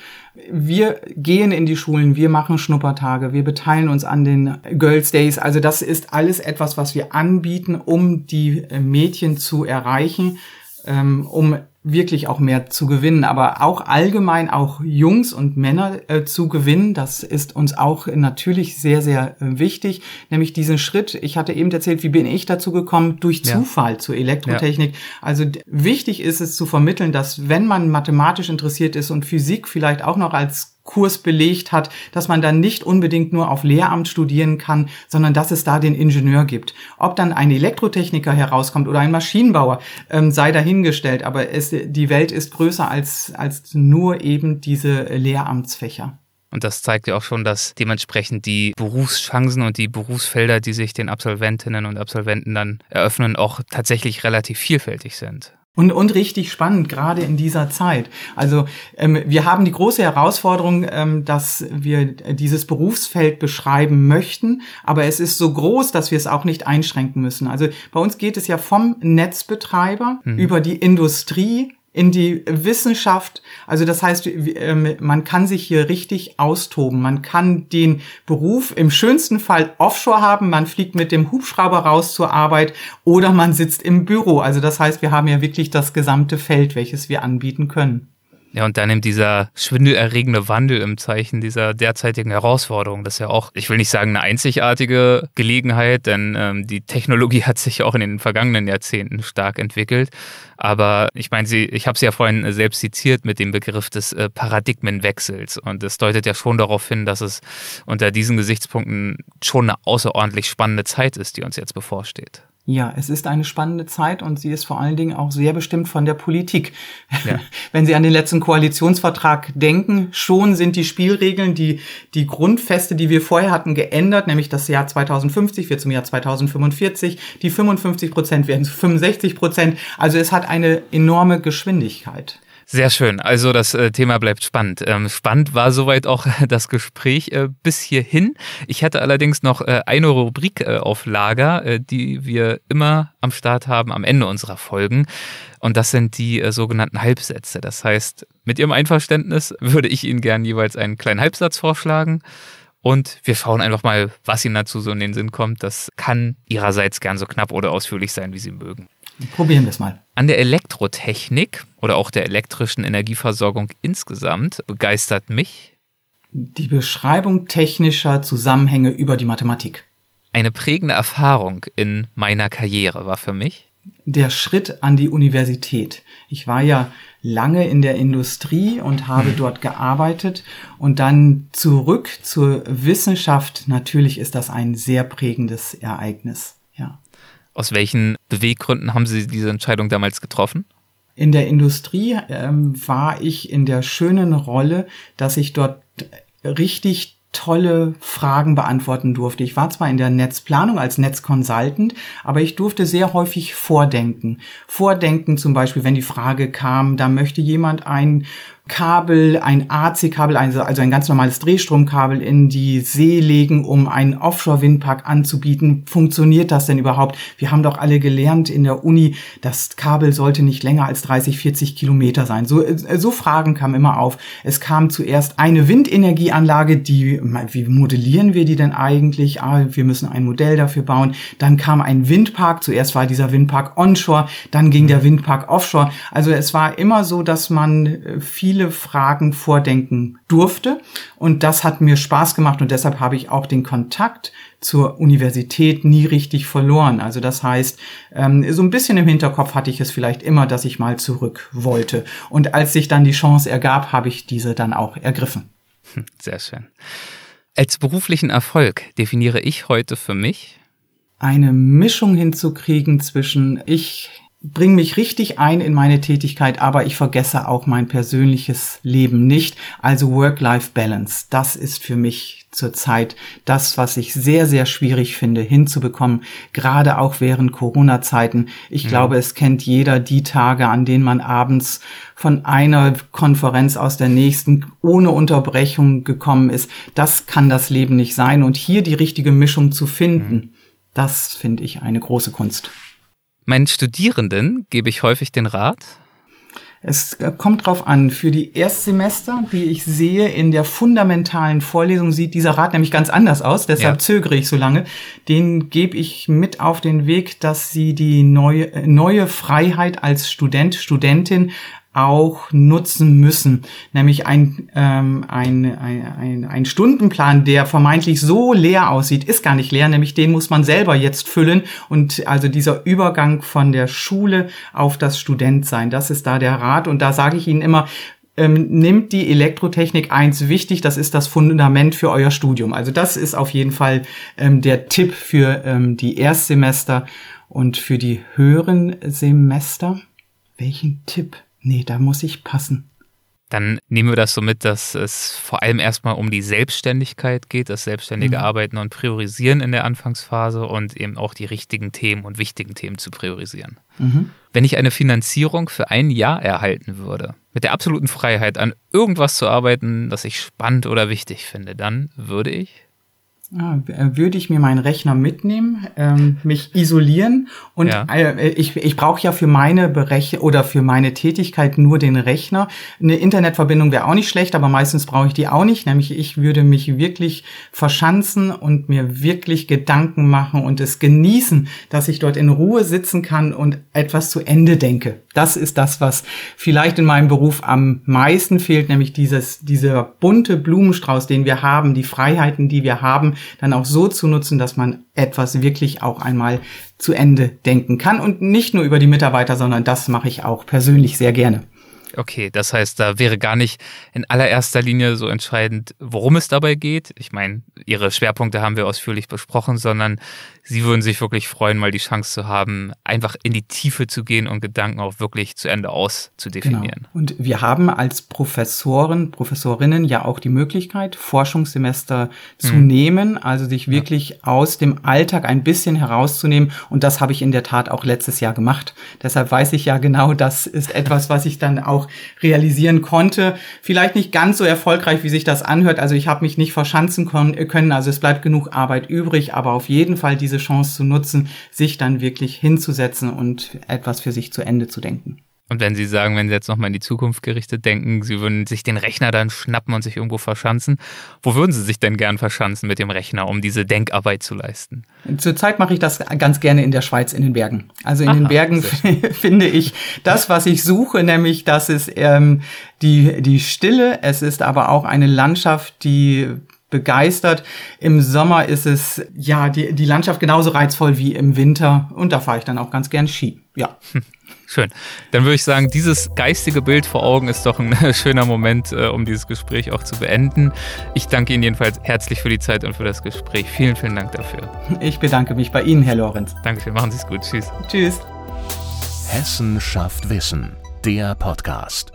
Wir gehen in die Schulen, wir machen Schnuppertage, wir beteiligen uns an den Girls Days. Also das ist alles etwas, was wir anbieten, um die Mädchen zu erreichen, ähm, um wirklich auch mehr zu gewinnen, aber auch allgemein auch Jungs und Männer äh, zu gewinnen. Das ist uns auch natürlich sehr, sehr äh, wichtig, nämlich diesen Schritt. Ich hatte eben erzählt, wie bin ich dazu gekommen? Durch ja. Zufall zur Elektrotechnik. Ja. Also wichtig ist es zu vermitteln, dass wenn man mathematisch interessiert ist und Physik vielleicht auch noch als Kurs belegt hat, dass man dann nicht unbedingt nur auf Lehramt studieren kann, sondern dass es da den Ingenieur gibt. Ob dann ein Elektrotechniker herauskommt oder ein Maschinenbauer, ähm, sei dahingestellt. Aber es, die Welt ist größer als, als nur eben diese Lehramtsfächer. Und das zeigt ja auch schon, dass dementsprechend die Berufschancen und die Berufsfelder, die sich den Absolventinnen und Absolventen dann eröffnen, auch tatsächlich relativ vielfältig sind. Und, und richtig spannend, gerade in dieser Zeit. Also ähm, wir haben die große Herausforderung, ähm, dass wir dieses Berufsfeld beschreiben möchten, aber es ist so groß, dass wir es auch nicht einschränken müssen. Also bei uns geht es ja vom Netzbetreiber mhm. über die Industrie in die Wissenschaft. Also das heißt, ähm, man kann sich hier richtig austoben. Man kann den Beruf im schönsten Fall offshore haben. Man fliegt mit dem Hubschrauber raus zur Arbeit oder man sitzt im Büro. Also das heißt, wir haben ja wirklich das gesamte Feld, welches wir anbieten können. Ja, und dann eben dieser schwindelerregende Wandel im Zeichen dieser derzeitigen Herausforderung. Das ist ja auch, ich will nicht sagen eine einzigartige Gelegenheit, denn ähm, die Technologie hat sich auch in den vergangenen Jahrzehnten stark entwickelt. Aber ich meine, sie, ich habe sie ja vorhin selbst zitiert mit dem Begriff des äh, Paradigmenwechsels. Und es deutet ja schon darauf hin, dass es unter diesen Gesichtspunkten schon eine außerordentlich spannende Zeit ist, die uns jetzt bevorsteht. Ja, es ist eine spannende Zeit und sie ist vor allen Dingen auch sehr bestimmt von der Politik. Ja. Wenn Sie an den letzten Koalitionsvertrag denken, schon sind die Spielregeln, die, die Grundfeste, die wir vorher hatten, geändert, nämlich das Jahr 2050 wird zum Jahr 2045, die 55 Prozent werden zu 65 Prozent. Also es hat eine enorme Geschwindigkeit. Sehr schön. Also das äh, Thema bleibt spannend. Ähm, spannend war soweit auch das Gespräch äh, bis hierhin. Ich hätte allerdings noch äh, eine Rubrik auf Lager, die wir immer am Start haben am Ende unserer Folgen. Und das sind die sogenannten Halbsätze. Das heißt, mit Ihrem Einverständnis würde ich Ihnen gern jeweils einen kleinen Halbsatz vorschlagen. Und wir schauen einfach mal, was Ihnen dazu so in den Sinn kommt. Das kann Ihrerseits gern so knapp oder ausführlich sein, wie Sie mögen. Probieren wir es mal. An der Elektrotechnik oder auch der elektrischen Energieversorgung insgesamt begeistert mich die Beschreibung technischer Zusammenhänge über die Mathematik. Eine prägende Erfahrung in meiner Karriere war für mich der Schritt an die Universität. Ich war ja lange in der Industrie und habe hm. dort gearbeitet und dann zurück zur Wissenschaft. Natürlich ist das ein sehr prägendes Ereignis. Ja. Aus welchen Beweggründen haben Sie diese Entscheidung damals getroffen? In der Industrie ähm, war ich in der schönen Rolle, dass ich dort richtig tolle Fragen beantworten durfte. Ich war zwar in der Netzplanung als Netzconsultant, aber ich durfte sehr häufig vordenken. Vordenken zum Beispiel, wenn die Frage kam, da möchte jemand ein Kabel, ein AC-Kabel, also, also ein ganz normales Drehstromkabel in die See legen, um einen Offshore-Windpark anzubieten. Funktioniert das denn überhaupt? Wir haben doch alle gelernt in der Uni, das Kabel sollte nicht länger als 30, 40 Kilometer sein. So, so Fragen kamen immer auf. Es kam zuerst eine Windenergieanlage, die, wie modellieren wir die denn eigentlich? Ah, wir müssen ein Modell dafür bauen. Dann kam ein Windpark. Zuerst war dieser Windpark onshore, dann ging der Windpark offshore. Also es war immer so, dass man äh, viel viele Fragen vordenken durfte. Und das hat mir Spaß gemacht und deshalb habe ich auch den Kontakt zur Universität nie richtig verloren. Also das heißt, ähm, so ein bisschen im Hinterkopf hatte ich es vielleicht immer, dass ich mal zurück wollte. Und als sich dann die Chance ergab, habe ich diese dann auch ergriffen. Sehr schön. Als beruflichen Erfolg definiere ich heute für mich eine Mischung hinzukriegen zwischen ich bringe mich richtig ein in meine Tätigkeit, aber ich vergesse auch mein persönliches Leben nicht. Also Work-Life-Balance, das ist für mich zurzeit das, was ich sehr, sehr schwierig finde hinzubekommen, gerade auch während Corona-Zeiten. Ich ja. glaube, es kennt jeder die Tage, an denen man abends von einer Konferenz aus der nächsten ohne Unterbrechung gekommen ist. Das kann das Leben nicht sein. Und hier die richtige Mischung zu finden, das finde ich eine große Kunst. Meinen Studierenden gebe ich häufig den Rat, Es äh, kommt drauf an. Für die Erstsemester, die ich sehe, in der fundamentalen Vorlesung sieht dieser Rat nämlich ganz anders aus. Deshalb ja. zögere ich so lange. Den gebe ich mit auf den Weg, dass sie die neue, äh, neue Freiheit als Student, Studentin auch nutzen müssen. Nämlich ein, ähm, ein, ein, ein, Stundenplan, der vermeintlich so leer aussieht, ist gar nicht leer, nämlich den muss man selber jetzt füllen. Und also dieser Übergang von der Schule auf das Studentsein, das ist da der Rat. Und da sage ich Ihnen immer, ähm, nimmt die Elektrotechnik eins wichtig, das ist das Fundament für euer Studium. Also das ist auf jeden Fall ähm, der Tipp für ähm, die Erstsemester und für die höheren Semester. Welchen Tipp? Nee, da muss ich passen. Dann nehmen wir das so mit, dass es vor allem erstmal um die Selbstständigkeit geht, das selbstständige mhm. Arbeiten und Priorisieren in der Anfangsphase und eben auch die richtigen Themen und wichtigen Themen zu priorisieren. Mhm. Wenn ich eine Finanzierung für ein Jahr erhalten würde, mit der absoluten Freiheit an irgendwas zu arbeiten, das ich spannend oder wichtig finde, dann würde ich würde ich mir meinen Rechner mitnehmen, ähm, mich isolieren und ja. äh, ich, ich brauche ja für meine Bereche oder für meine Tätigkeit nur den Rechner. Eine Internetverbindung wäre auch nicht schlecht, aber meistens brauche ich die auch nicht. Nämlich ich würde mich wirklich verschanzen und mir wirklich Gedanken machen und es genießen, dass ich dort in Ruhe sitzen kann und etwas zu Ende denke. Das ist das, was vielleicht in meinem Beruf am meisten fehlt, nämlich dieses, dieser bunte Blumenstrauß, den wir haben, die Freiheiten, die wir haben, dann auch so zu nutzen, dass man etwas wirklich auch einmal zu Ende denken kann und nicht nur über die Mitarbeiter, sondern das mache ich auch persönlich sehr gerne. Okay, das heißt, da wäre gar nicht in allererster Linie so entscheidend, worum es dabei geht. Ich meine, Ihre Schwerpunkte haben wir ausführlich besprochen, sondern Sie würden sich wirklich freuen, mal die Chance zu haben, einfach in die Tiefe zu gehen und Gedanken auch wirklich zu Ende auszudefinieren. Genau. Und wir haben als Professoren, Professorinnen ja auch die Möglichkeit, Forschungssemester zu hm. nehmen, also sich wirklich ja. aus dem Alltag ein bisschen herauszunehmen. Und das habe ich in der Tat auch letztes Jahr gemacht. Deshalb weiß ich ja genau, das ist etwas, was ich dann auch realisieren konnte. Vielleicht nicht ganz so erfolgreich, wie sich das anhört. Also ich habe mich nicht verschanzen können. Also es bleibt genug Arbeit übrig, aber auf jeden Fall diese diese Chance zu nutzen, sich dann wirklich hinzusetzen und etwas für sich zu Ende zu denken. Und wenn Sie sagen, wenn Sie jetzt nochmal in die Zukunft gerichtet denken, Sie würden sich den Rechner dann schnappen und sich irgendwo verschanzen, wo würden Sie sich denn gern verschanzen mit dem Rechner, um diese Denkarbeit zu leisten? Zurzeit mache ich das ganz gerne in der Schweiz, in den Bergen. Also in Aha, den Bergen finde ich das, was ich suche, nämlich das ist ähm, die, die Stille, es ist aber auch eine Landschaft, die begeistert. Im Sommer ist es ja die, die Landschaft genauso reizvoll wie im Winter und da fahre ich dann auch ganz gern Ski. Ja. Schön. Dann würde ich sagen, dieses geistige Bild vor Augen ist doch ein schöner Moment, äh, um dieses Gespräch auch zu beenden. Ich danke Ihnen jedenfalls herzlich für die Zeit und für das Gespräch. Vielen, vielen Dank dafür. Ich bedanke mich bei Ihnen, Herr Lorenz. Dankeschön. Machen Sie es gut. Tschüss. Tschüss. Hessen schafft Wissen. Der Podcast.